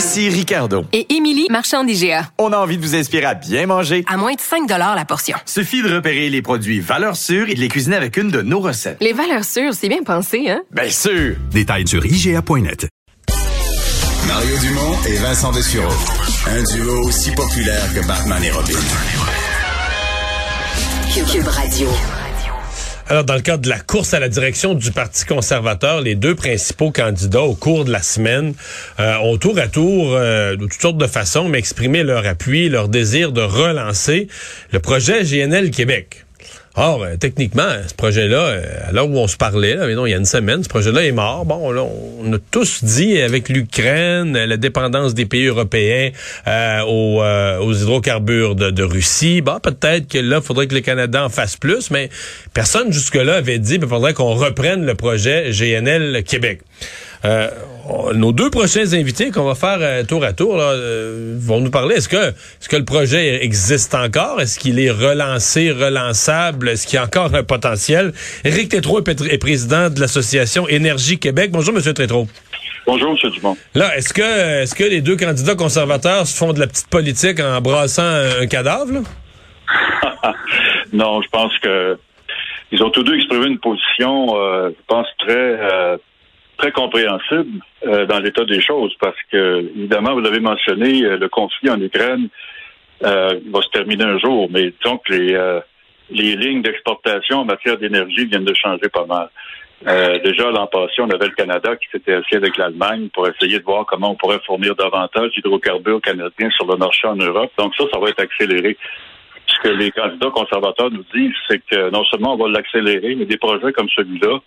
Ici Ricardo. Et Émilie, marchand d'IGA. On a envie de vous inspirer à bien manger. À moins de 5 la portion. Suffit de repérer les produits valeurs sûres et de les cuisiner avec une de nos recettes. Les valeurs sûres, c'est bien pensé, hein? Bien sûr! Détails sur IGA.net. Mario Dumont et Vincent Dessureau. Un duo aussi populaire que Batman et Robin. Cube Radio. Alors, dans le cadre de la course à la direction du Parti conservateur, les deux principaux candidats au cours de la semaine euh, ont tour à tour, euh, de toutes sortes de façons, mais exprimé leur appui, leur désir de relancer le projet GNL Québec. Or, euh, techniquement, ce projet-là, euh, à l'heure où on se parlait, là, mais non, il y a une semaine, ce projet-là est mort. Bon, là, on a tous dit avec l'Ukraine, la dépendance des pays européens euh, aux, euh, aux, hydrocarbures de, Russie, bon, peut-être que là, il faudrait que le Canada en fasse plus, mais personne jusque-là avait dit qu'il faudrait qu'on reprenne le projet GNL Québec. Euh, nos deux prochains invités qu'on va faire euh, tour à tour là, euh, vont nous parler. Est-ce que, est-ce que le projet existe encore? Est-ce qu'il est relancé, relançable? Est-ce qu'il y a encore un potentiel? Éric Tétrault est, président de l'Association Énergie Québec. Bonjour, Monsieur Tétrault. Bonjour, M. Dumont. Là, est-ce que, est-ce que les deux candidats conservateurs se font de la petite politique en brassant un, cadavre? Là? non, je pense que ils ont tous deux exprimé une position, euh, je pense, très très compréhensible euh, dans l'état des choses parce que, évidemment, vous l'avez mentionné, euh, le conflit en Ukraine euh, va se terminer un jour, mais que les, les lignes d'exportation en matière d'énergie viennent de changer pas mal. déjà, l'an passé, on avait le Canada qui s'était assis avec l'Allemagne pour essayer de voir comment on pourrait fournir davantage d'hydrocarbures canadiens sur le marché en Europe. Donc ça, ça va être accéléré. Ce que les candidats conservateurs nous disent, c'est que non seulement on va l'accélérer, mais des projets comme celui-là,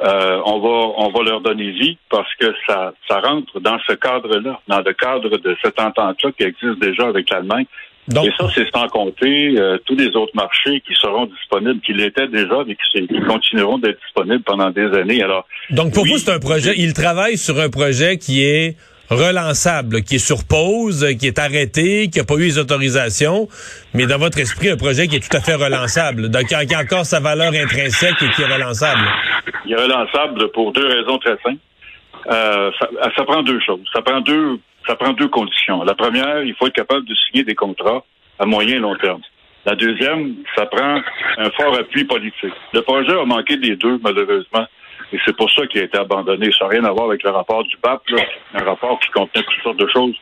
euh, on va on va leur donner vie parce que ça ça rentre dans ce cadre-là, dans le cadre de cette entente-là qui existe déjà avec l'Allemagne. Et ça, c'est sans compter euh, tous les autres marchés qui seront disponibles, qui l'étaient déjà, mais qui, qui continueront d'être disponibles pendant des années. Alors, donc pour vous, c'est un projet. Il travaille sur un projet qui est relançable, qui est sur pause, qui est arrêté, qui n'a pas eu les autorisations, mais dans votre esprit, un projet qui est tout à fait relançable, donc qui a encore sa valeur intrinsèque et qui est relançable. Il est relançable pour deux raisons très simples. Euh, ça, ça, prend deux choses. Ça prend deux, ça prend deux conditions. La première, il faut être capable de signer des contrats à moyen et long terme. La deuxième, ça prend un fort appui politique. Le projet a manqué des deux, malheureusement. Et c'est pour ça qu'il a été abandonné. Ça n'a rien à voir avec le rapport du BAP, un rapport qui contenait toutes sortes de choses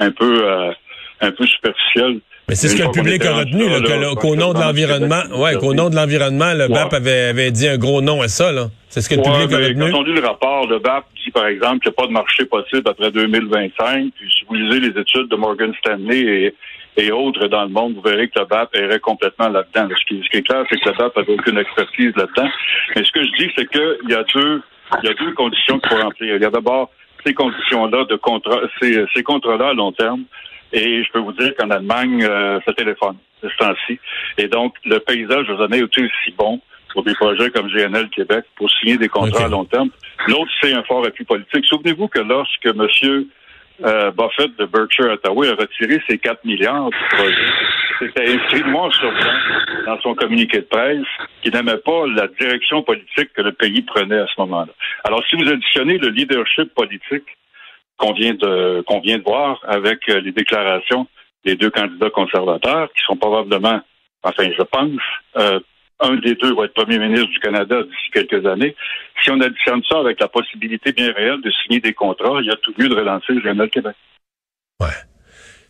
un peu, euh, un peu superficielles. Mais c'est ce que le public a retenu, qu'au nom de l'environnement, ouais, qu'au nom de l'environnement, le BAP avait, avait dit un gros nom à ça, là. C'est ce que le public a retenu. Quand on lit le rapport, le BAP dit, par exemple, qu'il n'y a pas de marché possible après 2025. Puis si vous lisez les études de Morgan Stanley et, et autres dans le monde, vous verrez que le BAP irait complètement là-dedans. Ce qui, est clair, c'est que le BAP n'a aucune expertise là-dedans. Mais ce que je dis, c'est qu'il y a deux, il y a deux conditions qu'il faut remplir. Il y a d'abord ces conditions-là de contrat, ces, ces contrats-là à long terme. Et je peux vous dire qu'en Allemagne, euh, ça téléphone ce temps-ci. Et donc, le paysage aux années est aussi bon pour des projets comme GNL Québec pour signer des contrats à long terme. L'autre, c'est un fort appui politique. Souvenez-vous que lorsque M. Euh, Buffett de Berkshire Hathaway a retiré ses 4 milliards du projet. C'était inscrit noir sur blanc dans son communiqué de presse qui n'aimait pas la direction politique que le pays prenait à ce moment-là. Alors, si vous additionnez le leadership politique qu'on vient de qu'on vient de voir avec euh, les déclarations des deux candidats conservateurs, qui sont probablement, enfin, je pense, euh, un des deux va être premier ministre du Canada d'ici quelques années. Si on additionne ça avec la possibilité bien réelle de signer des contrats, il y a tout lieu de relancer le Journal Québec. Ouais.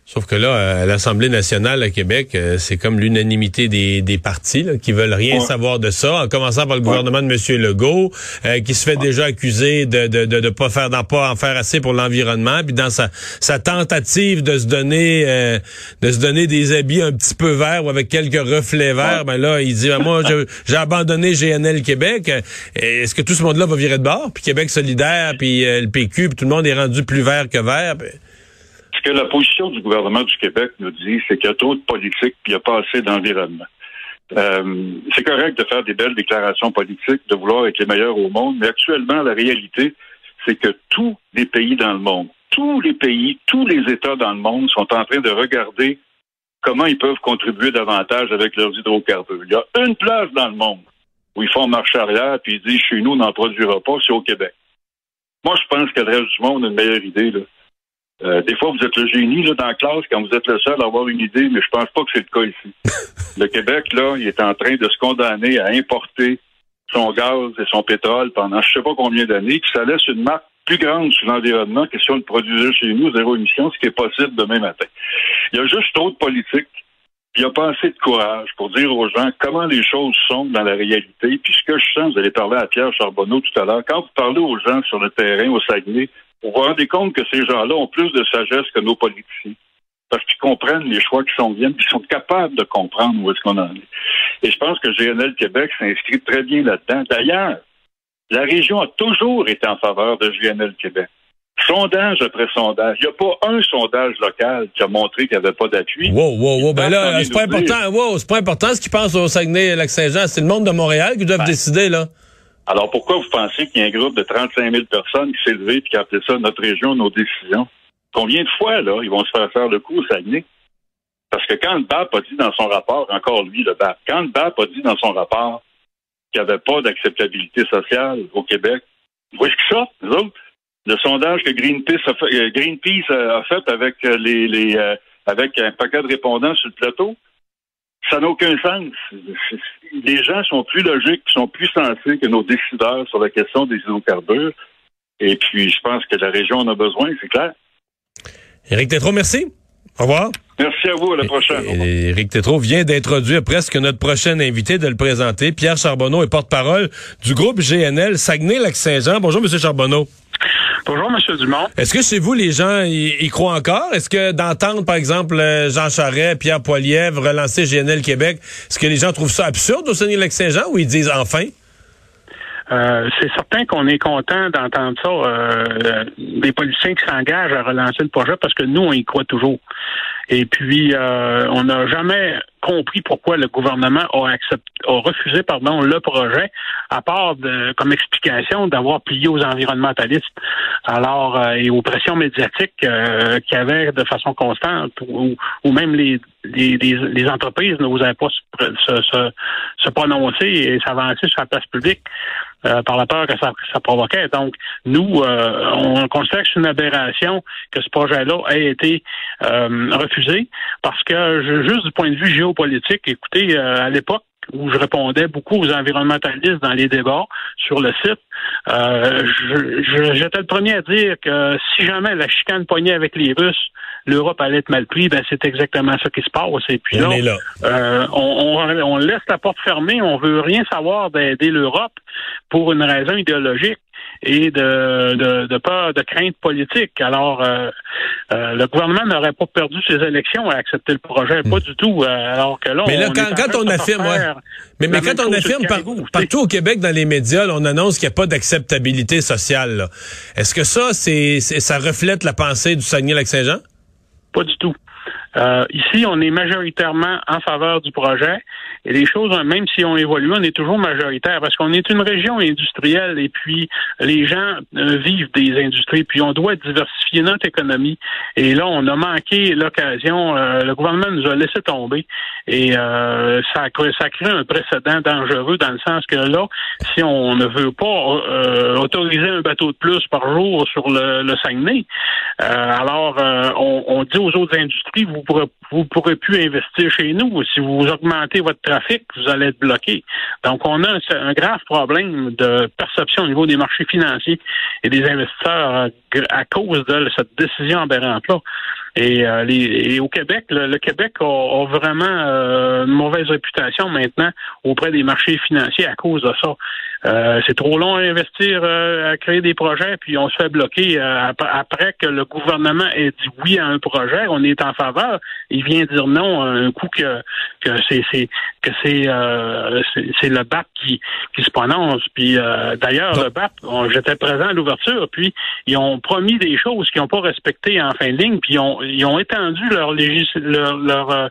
Sauf que là, à l'Assemblée nationale à Québec, euh, c'est comme l'unanimité des, des partis là, qui veulent rien Ouais. savoir de ça, en commençant par le gouvernement de M. Legault, euh, qui se fait déjà accuser de de, de, de pas faire d'en pas en faire assez pour l'environnement, puis dans sa, sa tentative de se donner euh, de se donner des habits un petit peu verts ou avec quelques reflets verts, ben là, il dit ben, moi j'ai abandonné GNL Québec. Est-ce que tout ce monde-là va virer de bord? Puis Québec solidaire, puis euh, le PQ, puis tout le monde est rendu plus vert que vert. Que la position du gouvernement du Québec nous dit, c'est qu'il y a trop de politique puis il n'y a pas assez d'environnement. Euh, c'est correct de faire des belles déclarations politiques, de vouloir être les meilleurs au monde, mais actuellement, la réalité, c'est que tous les pays dans le monde, tous les pays, tous les États dans le monde sont en train de regarder comment ils peuvent contribuer davantage avec leurs hydrocarbures. Il y a une place dans le monde où ils font marche arrière puis ils disent chez nous, on n'en produira pas, c'est au Québec. Moi, je pense que le reste du monde a une meilleure idée. Là. Euh, des fois, vous êtes le génie là, dans la classe quand vous êtes le seul à avoir une idée, mais je pense pas que c'est le cas ici. le Québec, là, il est en train de se condamner à importer son gaz et son pétrole pendant je sais pas combien d'années, puis ça laisse une marque plus grande sur l'environnement que si on le produisait chez nous, zéro émission, ce qui est possible demain matin. Il y a juste trop de politique. puis Il n'y a pas assez de courage pour dire aux gens comment les choses sont dans la réalité. Puis ce que je sens, vous allez parler à Pierre Charbonneau tout à l'heure, quand vous parlez aux gens sur le terrain, au Saguenay, vous vous rendez compte que ces gens-là ont plus de sagesse que nos politiciens? Parce qu'ils comprennent les choix qui s'en viennent, puis ils sont capables de comprendre où est-ce qu'on en est. Et je pense que GNL Québec s'inscrit très bien là-dedans. D'ailleurs, la région a toujours été en faveur de GNL Québec. Sondage après sondage. Il n'y a pas un sondage local qui a montré qu'il n'y avait pas d'appui. Wow, wow, wow. Ben là, c'est pas important. Wow, c'est pas important ce qu'ils pensent au Saguenay-Lac-Saint-Jean. C'est le monde de Montréal qui doivent Ben. décider, là. Alors pourquoi vous pensez qu'il y a un groupe de 35 000 personnes qui s'est levé et qui a appelé ça notre région, nos décisions? Combien de fois, là, ils vont se faire faire le coup au Saguenay? Parce que quand le BAP a dit dans son rapport, encore lui, le BAP, quand le BAP a dit dans son rapport qu'il n'y avait pas d'acceptabilité sociale au Québec, où est-ce que ça, nous autres? Le sondage que Greenpeace a fait, euh, Greenpeace a a fait avec euh, les, les euh, avec un paquet de répondants sur le plateau, ça n'a aucun sens. Les gens sont plus logiques, sont plus sensés que nos décideurs sur la question des hydrocarbures. Et puis, je pense que la région en a besoin, c'est clair. Éric Tétrault, merci. Au revoir. Merci à vous. À la prochaine. Éric Tétrault vient d'introduire presque notre prochain invité, de le présenter. Pierre Charbonneau est porte-parole du groupe GNL Saguenay-Lac-Saint-Jean. Bonjour, Monsieur Charbonneau. Bonjour, Monsieur Dumont. Est-ce que chez vous, les gens y, y croient encore? Est-ce que d'entendre, par exemple, euh, Jean Charest, Pierre Poilievre relancer GNL Québec, est-ce que les gens trouvent ça absurde au Saguenay-Lac-Saint-Jean ou ils disent enfin? Euh, c'est certain qu'on est content d'entendre ça, euh, des politiciens qui s'engagent à relancer le projet parce que nous, on y croit toujours. Et puis, euh, on n'a jamais compris pourquoi le gouvernement a, accepté, a refusé pardon, le projet, à part de, comme explication d'avoir plié aux environnementalistes alors euh, et aux pressions médiatiques euh, qu'il y avait de façon constante, ou, ou même les, les, les, entreprises n'osaient pas se, se, se, se prononcer et s'avancer sur la place publique euh, par la peur que ça, ça provoquait. Donc, nous, euh, on considère que c'est une aberration que ce projet-là ait été euh, refusé parce que juste du point de vue géopolitique, écoutez, euh, à l'époque, où je répondais beaucoup aux environnementalistes dans les débats sur le site, euh, j'étais le premier à dire que si jamais la chicane poignait avec les Russes, l'Europe allait être mal pris, ben c'est exactement ça qui se passe. Et puis On là, euh, on, on- on laisse la porte fermée, on veut rien savoir d'aider l'Europe pour une raison idéologique et de, de, de peur, de crainte politique. Alors, euh, euh, le gouvernement n'aurait pas perdu ses élections à accepter le projet, pas du tout. euh, alors que là, Hmm. Mais là, on quand- quand on affirme, ouais. Mais, mais quand on affirme par- caribou, partout au Québec, dans les médias, là, on annonce qu'il n'y a pas d'acceptabilité sociale. Est-ce que ça, c'est, c'est- ça reflète la pensée du Saguenay-Lac-Saint-Jean? Pas du tout. Euh, ici, on est majoritairement en faveur du projet et les choses, même si on évolue, on est toujours majoritaire parce qu'on est une région industrielle et puis les gens euh, vivent des industries, puis on doit diversifier notre économie. Et là, on a manqué l'occasion. euh, le gouvernement nous a laissé tomber et euh, ça, crée, un précédent dangereux dans le sens que là, si on ne veut pas euh, autoriser un bateau de plus par jour sur le, le Saguenay, alors on, on dit aux autres industries, vous pourrez, vous pourrez plus investir chez nous. Si vous augmentez votre vous allez être bloqué. Donc on a un, grave problème de perception au niveau des marchés financiers et des investisseurs euh, à cause de cette décision aberrante-là. Et, euh, au Québec, le, Québec a, a vraiment euh, une mauvaise réputation maintenant auprès des marchés financiers à cause de ça. Euh, c'est trop long à investir, euh, à créer des projets, puis on se fait bloquer euh, ap- après que le gouvernement ait dit oui à un projet, on est en faveur. Il vient dire non à un coup que que c'est c'est que c'est euh, c'est le BAP qui qui se prononce. Puis euh, d'ailleurs le BAP, j'étais présent à l'ouverture, puis ils ont promis des choses qu'ils n'ont pas respectées en fin de ligne, puis ils ont ils ont étendu leur légis leur leur, euh,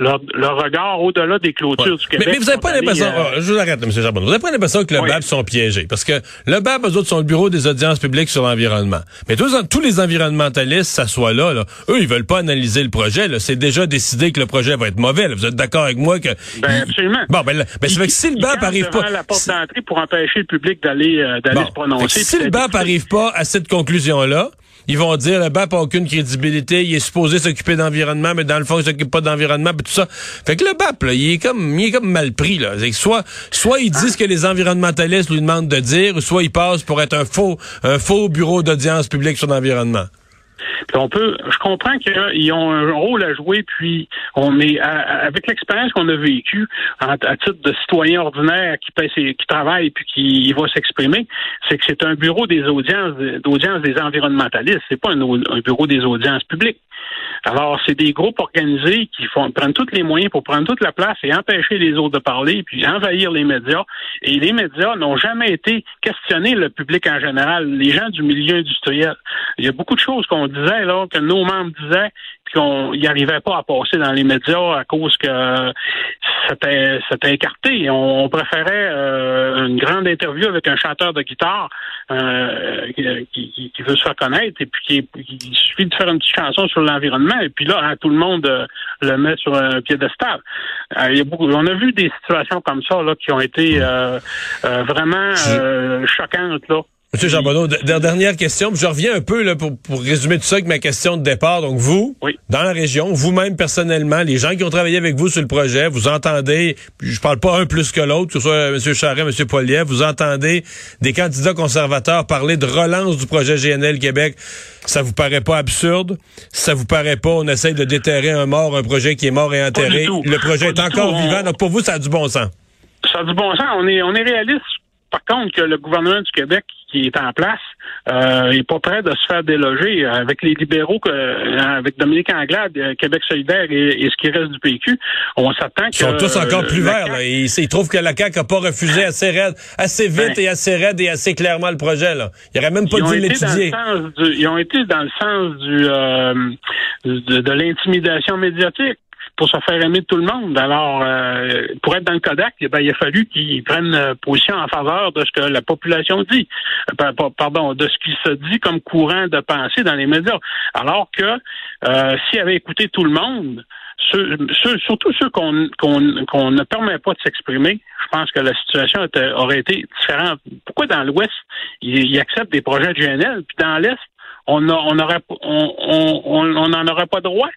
leur, leur regard au-delà des clôtures du Québec. mais vous n'avez pas l'impression, euh, Ah, je vous arrête, là, M. Charbonneau, vous n'avez pas l'impression que le Oui. BAP sont piégés? Parce que le BAP, eux autres, sont le bureau des audiences publiques sur l'environnement. Mais tous, tous les environnementalistes s'assoient là, là. Eux, ils veulent pas analyser le projet. C'est déjà décidé que le projet va être mauvais, là. Vous êtes d'accord avec moi que... Ben, absolument. Bon, ben, ben, ça fait que si le BAP arrive pas... la porte d'entrée pour empêcher le public d'aller euh, Bon. se prononcer. Si le BAP arrive pas à cette conclusion-là, ils vont dire le BAP a aucune crédibilité, il est supposé s'occuper d'environnement, mais dans le fond, il s'occupe pas d'environnement, puis tout ça. Fait que le BAP, là, il est comme il est comme mal pris, là. Que soit soit il dit ce que les environnementalistes lui demandent de dire, ou soit il passe pour être un faux un faux bureau d'audience publique sur l'environnement. Puis on peut, je comprends qu'ils ont un rôle à jouer, puis on est avec l'expérience qu'on a vécue à titre de citoyen ordinaire qui qui travaille puis qui va s'exprimer, c'est que c'est un bureau des audiences d'audience des environnementalistes, c'est pas un bureau des audiences publiques. Alors, c'est des groupes organisés qui font prennent tous les moyens pour prendre toute la place et empêcher les autres de parler, puis envahir les médias. Et les médias n'ont jamais été questionnés, le public en général, les gens du milieu industriel. Il y a beaucoup de choses qu'on disait, là, que nos membres disaient, puis qu'on n'y arrivait pas à passer dans les médias à cause que c'était c'était écarté. On, on préférait euh, une grande interview avec un chanteur de guitare euh, qui, qui- qui veut se faire connaître et puis qui, qui- il suffit de faire une petite chanson sur l'environnement et puis là hein, tout le monde euh, le met sur un piédestal. Euh, il y a beaucoup, on a vu des situations comme ça là qui ont été euh, euh, vraiment euh, choquantes là. Monsieur Charbonneau, de- de- dernière question, je reviens un peu là, pour, pour résumer tout ça avec ma question de départ. Donc vous, Oui. dans la région, vous-même personnellement, les gens qui ont travaillé avec vous sur le projet, vous entendez, puis je parle pas un plus que l'autre, que ce soit M. Charret, M. Poilier, vous entendez des candidats conservateurs parler de relance du projet GNL Québec. Ça vous paraît pas absurde? Ça vous paraît pas, on essaye de déterrer un mort, un projet qui est mort et enterré? tout. Le projet Pas est encore tout. vivant. On- Donc pour vous, ça a du bon sens. Ça a du bon sens. On est, on est réaliste. Par contre, que le gouvernement du Québec qui est en place euh, est pas prêt de se faire déloger avec les libéraux, que, euh, avec Dominique Anglade, euh, Québec solidaire et, et ce qui reste du PQ. On s'attend que Ils sont tous encore plus verts. Là. Ils, ils trouvent que la CAQ n'a pas refusé assez raide, assez vite Ben. et assez raide et assez clairement le projet. Là. Il aurait même pas Ils dû l'étudier. ils ont été dans le sens du euh, de, de l'intimidation médiatique pour se faire aimer de tout le monde. Alors, euh, pour être dans le Kodak, eh ben, il a fallu qu'ils prennent euh, position en faveur de ce que la population dit. Euh, pa- pa- pardon, de ce qui se dit comme courant de pensée dans les médias. Alors que euh, s'ils avaient écouté tout le monde, ceux, ceux- surtout ceux qu'on ne permet pas de s'exprimer, je pense que la situation aurait été différente. Pourquoi dans l'Ouest, ils, ils acceptent des projets de GNL, puis dans l'Est, on n'en aurait pas droit.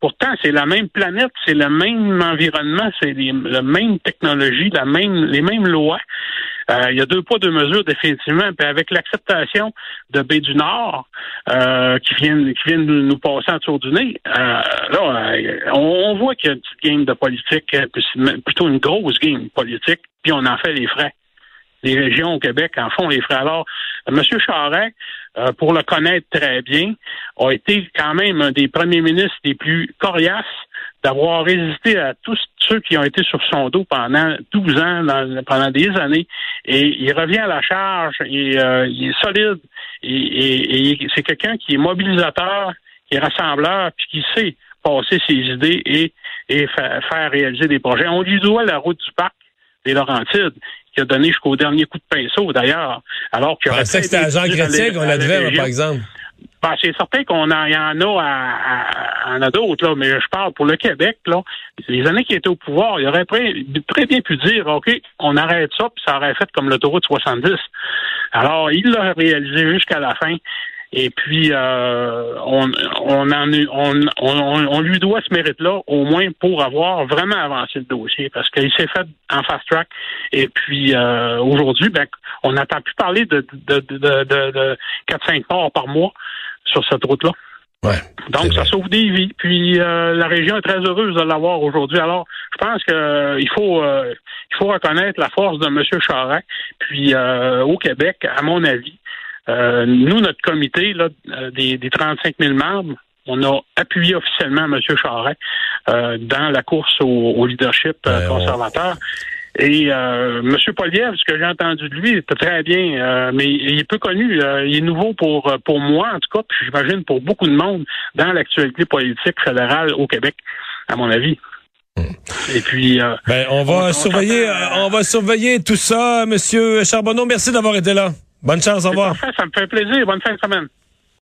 Pourtant, c'est la même planète, c'est le même environnement, c'est la même technologie, les mêmes lois. Euh, il y a deux poids, deux mesures, définitivement. Puis avec l'acceptation de Baie du Nord, euh, qui viennent qui viennent nous passer en du nez, euh, là, on, voit qu'il y a une petite game de politique, plutôt une grosse game politique, puis on en fait les frais. Les régions au Québec en font les frais. Alors, M. Charest, euh, pour le connaître très bien, a été quand même un des premiers ministres les plus coriaces d'avoir résisté à tous ceux qui ont été sur son dos pendant 12 ans, pendant des années. Et il revient à la charge, et, euh, il est solide, et, c'est quelqu'un qui est mobilisateur, qui est rassembleur, puis qui sait passer ses idées et, et fa- faire réaliser des projets. On lui doit la route du parc des Laurentides, qui a donné jusqu'au dernier coup de pinceau, d'ailleurs. Alors qu'il aurait pensais que c'était Chrétien à qu'on la- devait, par exemple. Ben, c'est certain qu'on en, y en a à, à- en a d'autres, là, mais je parle pour le Québec, là. Les années qui étaient au pouvoir, il aurait très, très bien pu dire, OK, on arrête ça, puis ça aurait fait comme l'autoroute 70. Alors, il l'a réalisé jusqu'à la fin. Et puis, euh, on, on, en, on, on, on lui doit ce mérite-là, au moins pour avoir vraiment avancé le dossier, parce qu'il s'est fait en fast track. Et puis, euh, aujourd'hui, ben, on n'entend plus parler de, de, de, de, de 4-5 morts par mois sur cette route-là. Ouais. Donc, ça sauve des vies. Puis euh, la région est très heureuse de l'avoir aujourd'hui. Alors, je pense que euh, il faut euh, il faut reconnaître la force de M. Charest. Puis euh, au Québec, à mon avis, euh, nous, notre comité là, euh, des, des 35 000 membres, on a appuyé officiellement M. Charest euh, dans la course au, au leadership euh, Ben, on- conservateur. Et euh, M. Poliev, ce que j'ai entendu de lui, était très bien, euh, mais il est peu connu. euh, il est nouveau pour pour moi, en tout cas, puis j'imagine pour beaucoup de monde dans l'actualité politique fédérale au Québec, à mon avis. Et puis, euh, Ben, on va On- surveiller, on va surveiller tout ça, Monsieur Charbonneau. Merci d'avoir été là. Bonne chance, au revoir. parfait, ça me fait plaisir. Bonne fin de semaine.